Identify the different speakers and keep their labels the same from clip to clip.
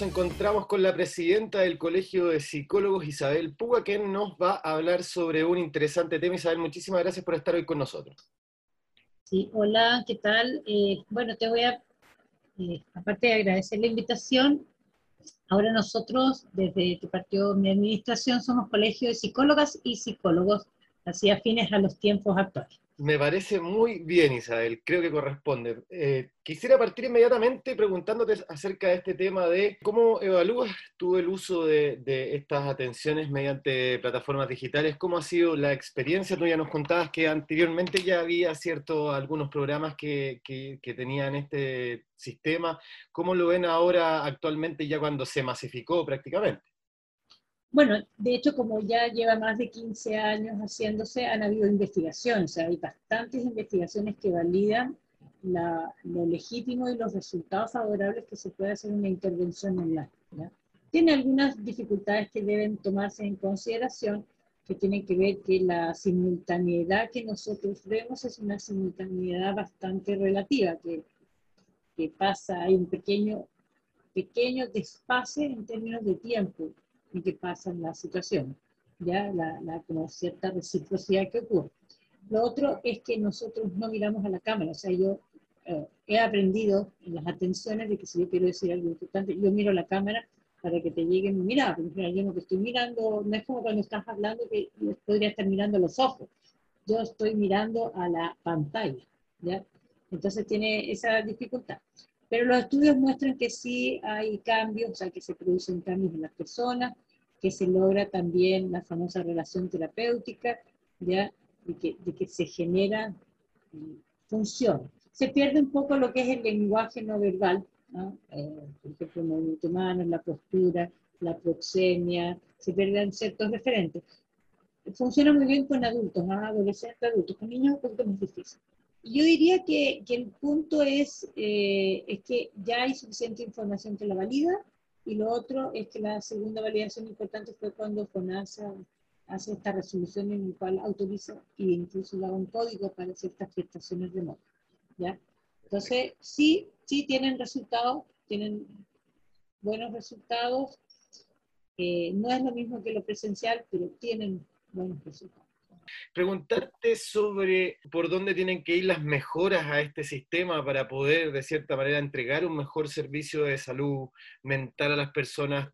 Speaker 1: nos encontramos con la presidenta del Colegio de Psicólogos, Isabel Puga, quien nos va a hablar sobre un interesante tema. Isabel, muchísimas gracias por estar hoy con nosotros.
Speaker 2: Sí, hola, ¿qué tal? Eh, bueno, te voy a, eh, aparte de agradecer la invitación, ahora nosotros, desde que partió mi administración, somos Colegio de Psicólogas y Psicólogos, así afines a los tiempos actuales.
Speaker 1: Me parece muy bien, Isabel, creo que corresponde. Eh, quisiera partir inmediatamente preguntándote acerca de este tema de cómo evalúas tú el uso de, estas atenciones mediante plataformas digitales, cómo ha sido la experiencia. Tú ya nos contabas que anteriormente ya había cierto algunos programas que, que tenían este sistema. ¿Cómo lo ven ahora actualmente ya cuando se masificó prácticamente?
Speaker 2: Bueno, de hecho, como ya lleva más de 15 años haciéndose, han habido investigaciones, hay bastantes investigaciones que validan lo legítimo y los resultados favorables que se puede hacer una intervención online. Tiene algunas dificultades que deben tomarse en consideración, que tienen que ver que la simultaneidad que nosotros vemos es una simultaneidad bastante relativa, que, que pasa, hay un pequeño, pequeño desfase en términos de tiempo y que pasa en la situación, ya la, la como cierta reciprocidad que ocurre. Lo otro es que nosotros no miramos a la cámara, o sea, yo eh, he aprendido en las atenciones de que si yo quiero decir algo importante, yo miro la cámara para que te lleguen mirar, porque yo no te estoy mirando, no es como cuando estás hablando que podría estar mirando los ojos, yo estoy mirando a la pantalla, ¿ya? Entonces tiene esa dificultad. Pero los estudios muestran que sí hay cambios, o sea, que se producen cambios en las personas, que se logra también la famosa relación terapéutica, ¿ya? De que, de que se genera mm, función. Se pierde un poco lo que es el lenguaje no verbal, ¿no? Eh, por ejemplo, el movimiento humano, la postura, la proxemia, se pierden ciertos referentes. Funciona muy bien con adultos, ¿no? adolescentes, adultos, con niños un poquito más difícil. Yo diría que, el punto es, eh, es que ya hay suficiente información que la valida, y lo otro es que la segunda validación importante fue cuando FONASA hace esta resolución en la cual autoriza e incluso da un código para ciertas prestaciones remotas. ¿ya? Entonces, sí, sí tienen resultados, tienen buenos resultados. Eh, no es lo mismo que lo presencial, pero tienen buenos resultados.
Speaker 1: Preguntarte sobre por dónde tienen que ir las mejoras a este sistema para poder, de cierta manera, entregar un mejor servicio de salud mental a las personas.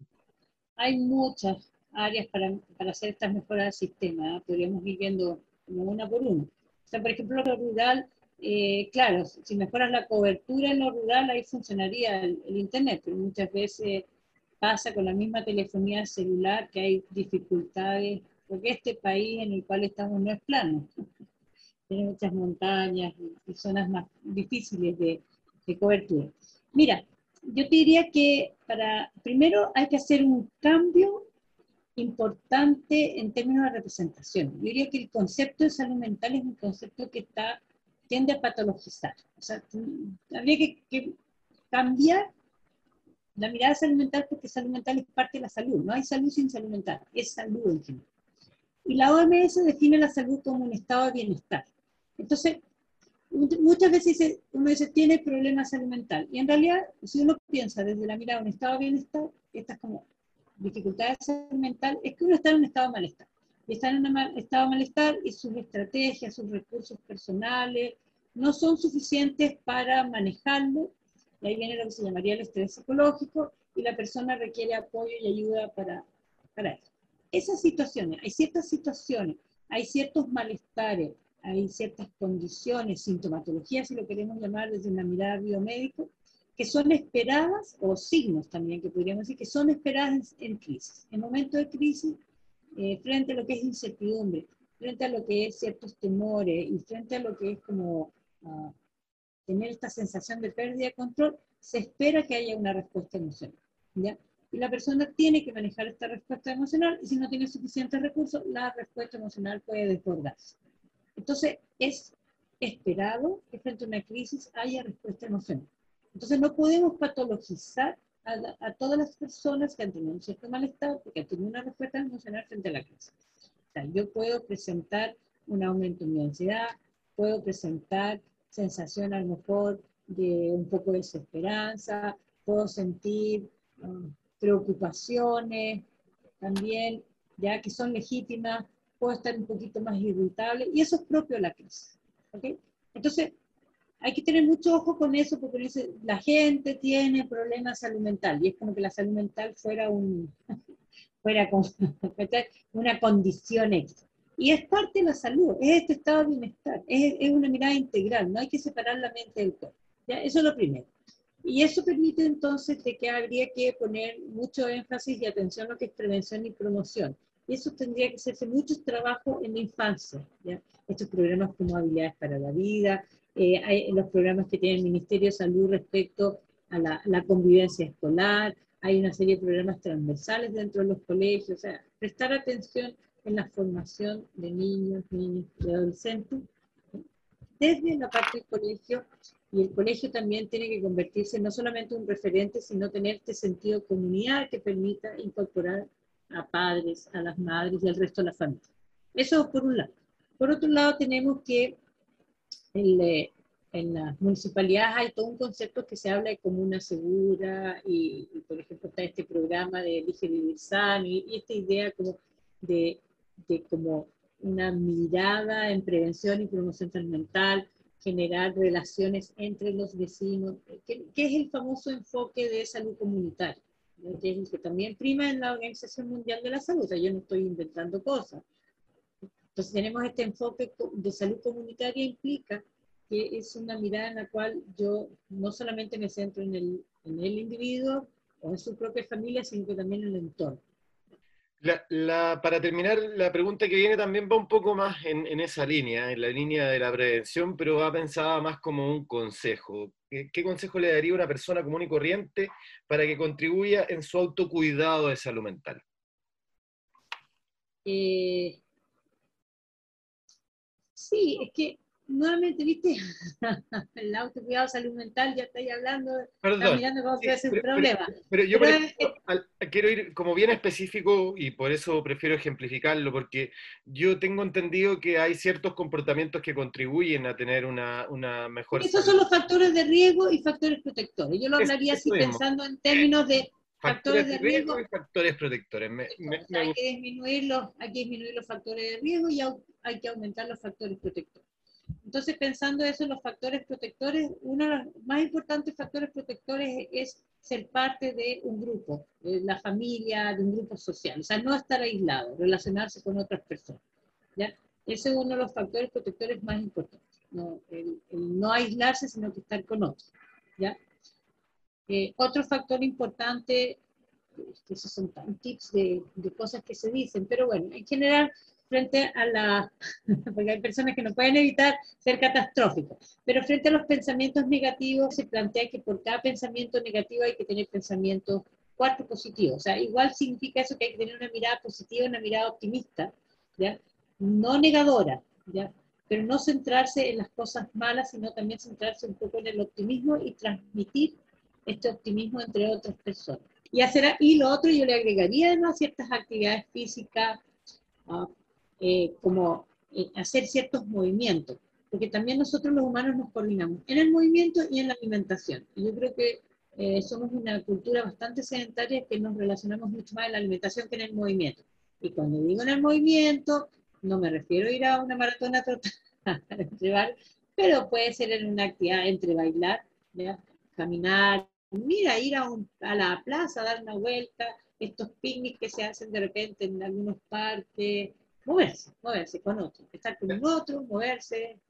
Speaker 2: Hay muchas áreas para, hacer estas mejoras al sistema. ¿eh? Podríamos ir viendo una por una. O sea, por ejemplo, lo rural, eh, claro, si mejoras la cobertura en lo rural, ahí funcionaría el Internet, pero muchas veces pasa con la misma telefonía celular que hay dificultades porque este país en el cual estamos no es plano. Tiene muchas montañas y, zonas más difíciles de, cobertura. Mira, yo te diría que para, primero hay que hacer un cambio importante en términos de representación. Yo diría que el concepto de salud mental es un concepto que está, tiende a patologizar. O sea, habría que, que cambiar la mirada de salud mental porque salud mental es parte de la salud. No hay salud sin salud mental, es salud en general. Y la OMS define la salud como un estado de bienestar. Entonces, muchas veces uno dice, tiene problemas salud mental. Y en realidad, si uno piensa desde la mirada de un estado de bienestar, estas como dificultades de salud mental, es que uno está en un estado de malestar. Y está en un estado de malestar y sus estrategias, sus recursos personales, no son suficientes para manejarlo. Y ahí viene lo que se llamaría el estrés psicológico y la persona requiere apoyo y ayuda para, para eso esas situaciones, hay ciertas situaciones, hay ciertos malestares, hay ciertas condiciones, sintomatologías, si lo queremos llamar desde una mirada biomédica, que son esperadas, o signos también que podríamos decir, que son esperadas en, crisis. En momentos de crisis, eh, frente a lo que es incertidumbre, frente a lo que es ciertos temores y frente a lo que es como ah, tener esta sensación de pérdida de control, se espera que haya una respuesta emocional. ¿ya? Y la persona tiene que manejar esta respuesta emocional y si no tiene suficientes recursos, la respuesta emocional puede desbordarse. Entonces, es esperado que frente a una crisis haya respuesta emocional. Entonces, no podemos patologizar a, todas las personas que han tenido un cierto malestar porque han tenido una respuesta emocional frente a la crisis. O sea, yo puedo presentar un aumento en mi ansiedad, puedo presentar sensación a lo mejor de un poco de desesperanza, puedo sentir ah, preocupaciones también, ya que son legítimas, puedo estar un poquito más irritable, y eso es propio de la crisis. ¿okay? Entonces, hay que tener mucho ojo con eso, porque la gente tiene problemas salud mental, y es como que la salud mental fuera, un, fuera una condición extra. Y es parte de la salud, es este estado de bienestar, es, es una mirada integral, no hay que separar la mente del cuerpo. ¿ya? Eso es lo primero. Y eso permite entonces de que habría que poner mucho énfasis y atención a lo que es prevención y promoción. Y eso tendría que hacerse mucho trabajo en la infancia. ¿ya? Estos programas como habilidades para la vida, eh, hay los programas que tiene el Ministerio de Salud respecto a la, convivencia escolar, hay una serie de programas transversales dentro de los colegios, o sea, prestar atención en la formación de niños, niños y adolescentes, desde la parte del colegio y el colegio también tiene que convertirse no solamente en un referente, sino tener este sentido de comunidad que permita incorporar a padres, a las madres y al resto de la familia. Eso por un lado. Por otro lado, tenemos que eh, en las municipalidades hay todo un concepto que se habla de comuna segura y, por ejemplo, está este programa de Elige Vivir Sano y, y esta idea como de, de como una mirada en prevención y promoción mental, generar relaciones entre los vecinos, que, es el famoso enfoque de salud comunitaria, que es el que también prima en la Organización Mundial de la Salud, o sea, yo no estoy inventando cosas. Entonces tenemos este enfoque de salud comunitaria implica que es una mirada en la cual yo no solamente me centro en el, en el individuo o en su propia familia, sino que también en el entorno.
Speaker 1: La, para terminar, la pregunta que viene también va un poco más en, esa línea, en la línea de la prevención, pero va pensada más como un consejo. ¿Qué, ¿Qué, consejo le daría una persona común y corriente para que contribuya en su autocuidado de salud mental?
Speaker 2: Eh, sí, es que nuevamente, viste, el autocuidado salud mental, ya estáis hablando,
Speaker 1: Perdón,
Speaker 2: mirando cómo puede ser un problema.
Speaker 1: Pero, yo quiero ir como bien específico y por eso prefiero ejemplificarlo, porque yo tengo entendido que hay ciertos comportamientos que contribuyen a tener una, una mejor...
Speaker 2: Esos son los factores de riesgo y factores protectores. Yo lo hablaría así pensando en términos de factores, de riesgo,
Speaker 1: y factores protectores.
Speaker 2: hay, que disminuir los, hay que disminuir los factores de riesgo y hay que aumentar los factores protectores. Entonces, pensando eso en los factores protectores, uno de los más importantes factores protectores es ser parte de un grupo, de la familia, de un grupo social. O sea, no estar aislado, relacionarse con otras personas. ¿ya? Ese es uno de los factores protectores más importantes. No, el, no aislarse, sino que estar con otros. ¿ya? Eh, otro factor importante, esos son tan tips de, de cosas que se dicen, pero bueno, en general frente a la, porque hay personas que no pueden evitar ser catastróficos, pero frente a los pensamientos negativos se plantea que por cada pensamiento negativo hay que tener pensamientos cuatro positivos. O sea, igual significa eso que hay que tener una mirada positiva, una mirada optimista, ¿ya? No negadora, ¿ya? Pero no centrarse en las cosas malas, sino también centrarse un poco en el optimismo y transmitir este optimismo entre otras personas. Y, hacer, y lo otro yo le agregaría además ciertas actividades físicas, uh, eh, como eh, hacer ciertos movimientos, porque también nosotros los humanos nos coordinamos en el movimiento y en la alimentación. Y yo creo que eh, somos una cultura bastante sedentaria que nos relacionamos mucho más en la alimentación que en el movimiento. Y cuando digo en el movimiento, no me refiero a ir a una maratona trotar, pero puede ser en una actividad entre bailar, caminar, mira, ir a, a la plaza, dar una vuelta, estos picnics que se hacen de repente en algunos parques, moverse, moverse con otro, estar con otro, moverse.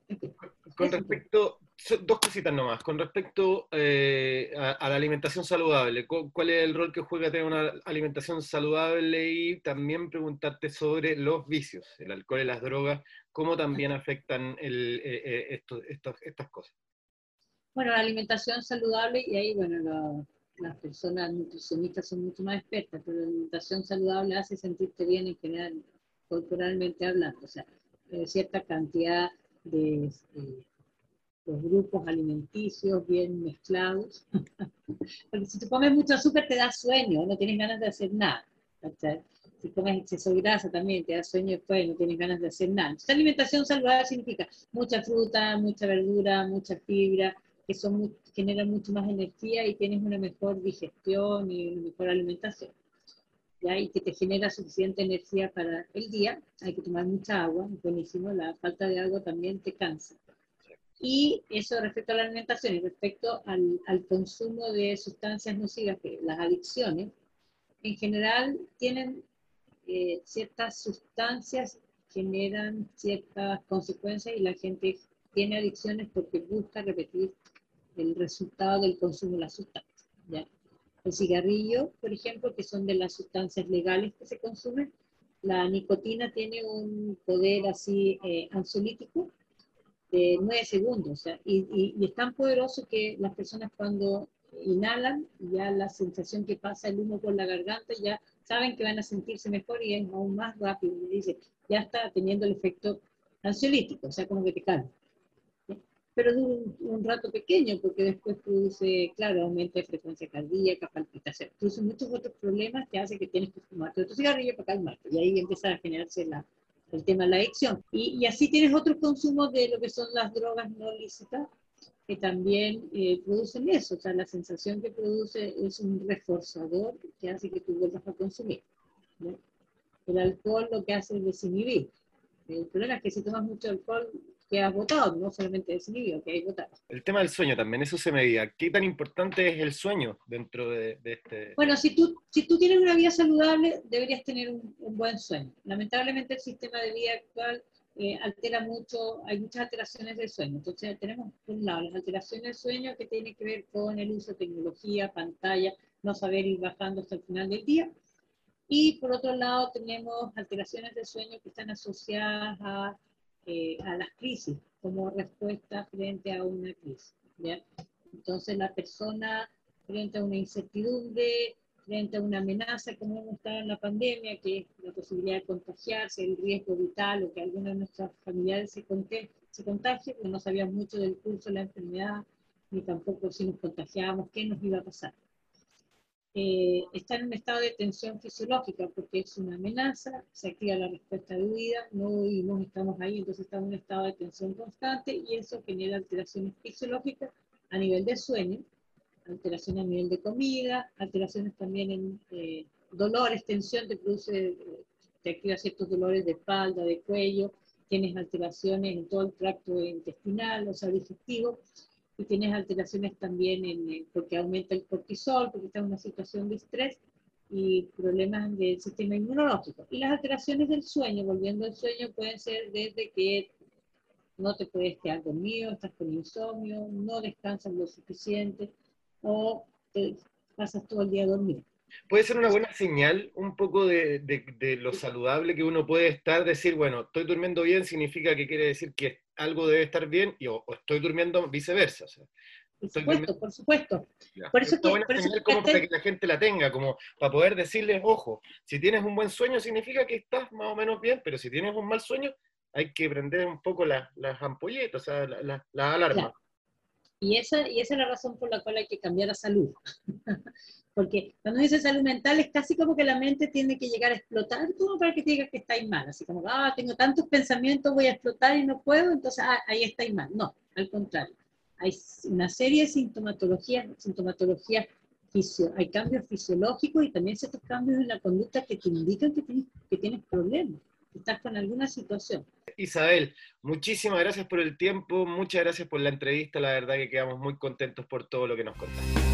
Speaker 1: Con respecto, dos cositas nomás, con respecto eh, a, la alimentación saludable, ¿cuál es el rol que juega tener una alimentación saludable? Y también preguntarte sobre los vicios, el alcohol y las drogas, cómo también afectan el, eh, eh, estas cosas.
Speaker 2: Bueno, la alimentación saludable, y ahí, bueno, las personas nutricionistas son mucho más expertas, pero la alimentación saludable hace sentirte bien en general culturalmente hablando, o sea, eh, cierta cantidad de los grupos alimenticios bien mezclados. Porque si te comes mucho azúcar te da sueño, no tienes ganas de hacer nada. Si comes exceso de grasa también te da sueño después, no tienes ganas de hacer nada. Esta alimentación saludable significa mucha fruta, mucha verdura, mucha fibra, que son, generan mucho más energía y tienes una mejor digestión y una mejor alimentación. ¿Ya? Y que te genera suficiente energía para el día. Hay que tomar mucha agua, buenísimo. La falta de agua también te cansa. Y eso respecto a la alimentación y respecto al, al consumo de sustancias nocivas, que las adicciones, en general tienen eh, ciertas sustancias generan ciertas consecuencias y la gente tiene adicciones porque busca repetir el resultado del consumo de las sustancias. ¿ya? El cigarrillo, por ejemplo, que son de las sustancias legales que se consumen, la nicotina tiene un poder así eh, ansiolítico de 9 segundos, o sea, y, y, es tan poderoso que las personas cuando inhalan, ya la sensación que pasa el humo por la garganta, ya saben que van a sentirse mejor y es aún más rápido. Y dice, ya está teniendo el efecto ansiolítico, o sea, como que te calma pero dura un, rato pequeño, porque después produce, claro, aumento de frecuencia cardíaca, palpitación, produce muchos otros problemas que hace que tienes que fumarte otro cigarrillo para calmarte, y ahí empieza a generarse la, el tema de la adicción. Y, y, así tienes otros consumos de lo que son las drogas no lícitas, que también eh, producen eso, o sea, la sensación que produce es un reforzador que hace que tú vuelvas a consumir. El alcohol lo que hace es desinhibir. El problema es que si tomas mucho alcohol, que has votado, no solamente desinhibido, que hay votado.
Speaker 1: El tema del sueño también, eso se medía. ¿Qué tan importante es el sueño dentro de, este...?
Speaker 2: Bueno, si tú, si tú tienes una vida saludable, deberías tener un, buen sueño. Lamentablemente el sistema de vida actual eh, altera mucho, hay muchas alteraciones del sueño. Entonces tenemos, por un lado, las alteraciones del sueño que tienen que ver con el uso de tecnología, pantalla, no saber ir bajando hasta el final del día. Y por otro lado tenemos alteraciones del sueño que están asociadas a eh, a las crisis como respuesta frente a una crisis. Entonces la persona frente a una incertidumbre, frente a una amenaza como hemos estado en la pandemia, que es la posibilidad de contagiarse, el riesgo vital o que alguna de nuestras familiares se, se contagie, porque no sabíamos mucho del curso de la enfermedad, ni tampoco si nos contagiábamos, qué nos iba a pasar. Eh, está en un estado de tensión fisiológica porque es una amenaza, se activa la respuesta de huida, no huimos, estamos ahí, entonces estamos en un estado de tensión constante y eso genera alteraciones fisiológicas a nivel de sueño, alteraciones a nivel de comida, alteraciones también en eh, dolores, tensión, te produce, te activa ciertos dolores de espalda, de cuello, tienes alteraciones en todo el tracto intestinal, o sea, digestivo, y tienes alteraciones también en, porque aumenta el cortisol, porque está en una situación de estrés y problemas del sistema inmunológico. Y las alteraciones del sueño, volviendo al sueño, pueden ser desde que no te puedes quedar dormido, estás con insomnio, no descansas lo suficiente o te pasas todo el día dormido.
Speaker 1: Puede ser una buena señal un poco de, de, lo saludable que uno puede estar, decir, bueno, estoy durmiendo bien, significa que quiere decir que algo debe estar bien y o, estoy durmiendo viceversa. O sea,
Speaker 2: por supuesto, por supuesto.
Speaker 1: Por eso, que, señal como para que la gente la tenga, como para poder decirles, ojo, si tienes un buen sueño significa que estás más o menos bien, pero si tienes un mal sueño hay que prender un poco las, las ampolletas, o sea, las la, alarmas.
Speaker 2: Y esa, y esa es la razón por la cual hay que cambiar la salud. Porque cuando dice salud mental es casi como que la mente tiene que llegar a explotar como para que te digas que estáis mal. Así como, ah, tengo tantos pensamientos, voy a explotar y no puedo, entonces ah, ahí estáis mal. No, al contrario. Hay una serie de sintomatologías, sintomatologías hay cambios fisiológicos y también ciertos cambios en la conducta que te indican que tienes, que tienes problemas, estás con alguna situación.
Speaker 1: Isabel, muchísimas gracias por el tiempo, muchas gracias por la entrevista, la verdad que quedamos muy contentos por todo lo que nos contaste.